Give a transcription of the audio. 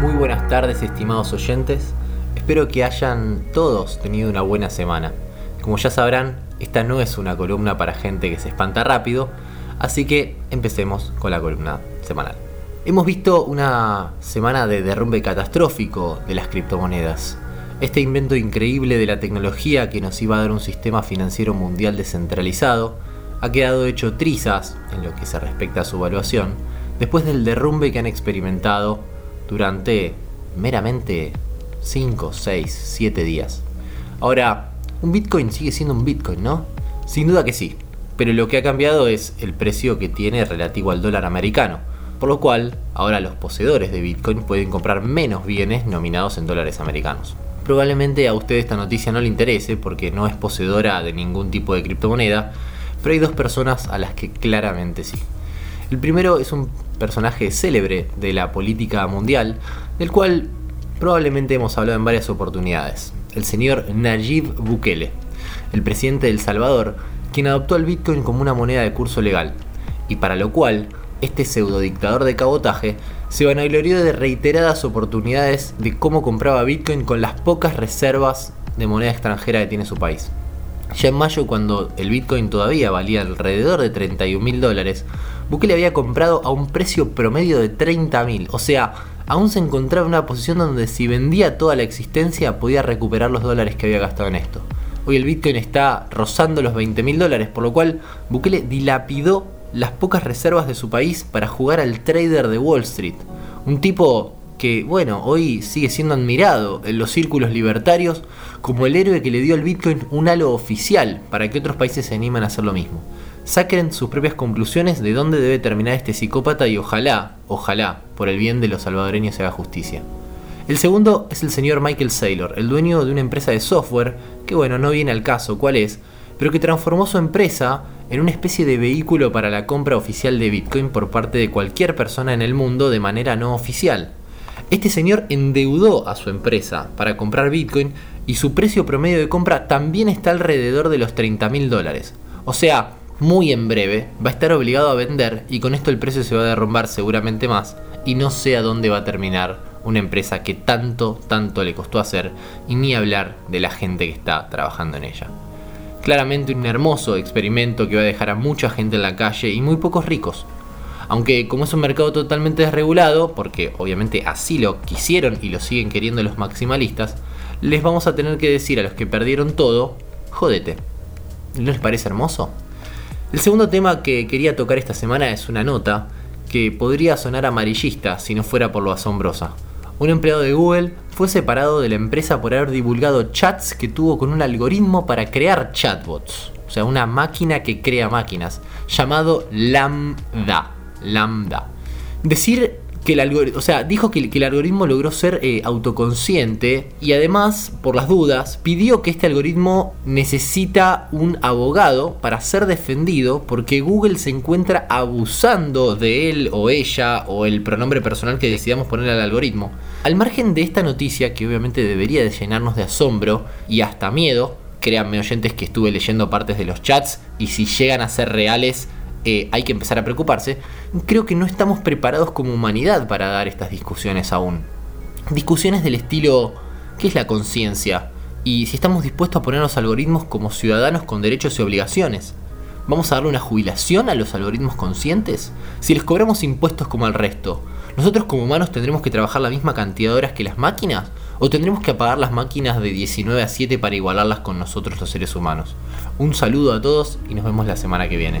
muy buenas tardes estimados oyentes. Espero que hayan todos tenido una buena semana. Como ya sabrán, esta no es una columna para gente que se espanta rápido, así que empecemos con la columna semanal. Hemos visto una semana de derrumbe catastrófico de las criptomonedas. Este invento increíble de la tecnología que nos iba a dar un sistema financiero mundial descentralizado ha quedado hecho trizas en lo que se respecta a su evaluación después del derrumbe que han experimentado durante meramente 5, 6, 7 días. Ahora, un Bitcoin sigue siendo un Bitcoin, ¿no? Sin duda que sí, pero lo que ha cambiado es el precio que tiene relativo al dólar americano, por lo cual ahora los poseedores de Bitcoin pueden comprar menos bienes nominados en dólares americanos. Probablemente a usted esta noticia no le interese porque no es poseedora de ningún tipo de criptomoneda, pero hay dos personas a las que claramente sí. El primero es un personaje célebre de la política mundial, del cual probablemente hemos hablado en varias oportunidades, el señor Nayib Bukele, el presidente de El Salvador, quien adoptó el Bitcoin como una moneda de curso legal, y para lo cual este pseudo dictador de cabotaje se vanaglorió de reiteradas oportunidades de cómo compraba Bitcoin con las pocas reservas de moneda extranjera que tiene su país. Ya en mayo, cuando el Bitcoin todavía valía alrededor de 31 mil dólares, Bukele había comprado a un precio promedio de 30 mil, o sea, aún se encontraba en una posición donde si vendía toda la existencia podía recuperar los dólares que había gastado en esto. Hoy el Bitcoin está rozando los 20 mil dólares, por lo cual Bukele dilapidó las pocas reservas de su país para jugar al trader de Wall Street. Un tipo que, bueno, hoy sigue siendo admirado en los círculos libertarios como el héroe que le dio al Bitcoin un halo oficial para que otros países se animen a hacer lo mismo. Saquen sus propias conclusiones de dónde debe terminar este psicópata y ojalá, ojalá, por el bien de los salvadoreños se haga justicia. El segundo es el señor Michael Saylor, el dueño de una empresa de software que, bueno, no viene al caso cuál es, pero que transformó su empresa en una especie de vehículo para la compra oficial de Bitcoin por parte de cualquier persona en el mundo de manera no oficial. Este señor endeudó a su empresa para comprar Bitcoin y su precio promedio de compra también está alrededor de los 30 mil dólares. O sea, muy en breve va a estar obligado a vender y con esto el precio se va a derrumbar seguramente más y no sé a dónde va a terminar una empresa que tanto, tanto le costó hacer y ni hablar de la gente que está trabajando en ella. Claramente un hermoso experimento que va a dejar a mucha gente en la calle y muy pocos ricos. Aunque como es un mercado totalmente desregulado, porque obviamente así lo quisieron y lo siguen queriendo los maximalistas, les vamos a tener que decir a los que perdieron todo, jodete. ¿No les parece hermoso? El segundo tema que quería tocar esta semana es una nota que podría sonar amarillista si no fuera por lo asombrosa. Un empleado de Google fue separado de la empresa por haber divulgado chats que tuvo con un algoritmo para crear chatbots. O sea, una máquina que crea máquinas, llamado Lambda. Lambda. Decir que el algoritmo, o sea, dijo que, el algoritmo logró ser eh, autoconsciente y además, por las dudas, pidió que este algoritmo necesita un abogado para ser defendido porque Google se encuentra abusando de él o ella o el pronombre personal que decidamos poner al algoritmo. Al margen de esta noticia, que obviamente debería de llenarnos de asombro y hasta miedo, créanme oyentes que estuve leyendo partes de los chats y si llegan a ser reales, eh, hay que empezar a preocuparse, creo que no estamos preparados como humanidad para dar estas discusiones aún. Discusiones del estilo, ¿qué es la conciencia? Y si estamos dispuestos a poner los algoritmos como ciudadanos con derechos y obligaciones. ¿Vamos a darle una jubilación a los algoritmos conscientes? Si les cobramos impuestos como al resto, ¿nosotros como humanos tendremos que trabajar la misma cantidad de horas que las máquinas? ¿O tendremos que apagar las máquinas de 19 a 7 para igualarlas con nosotros los seres humanos? Un saludo a todos y nos vemos la semana que viene.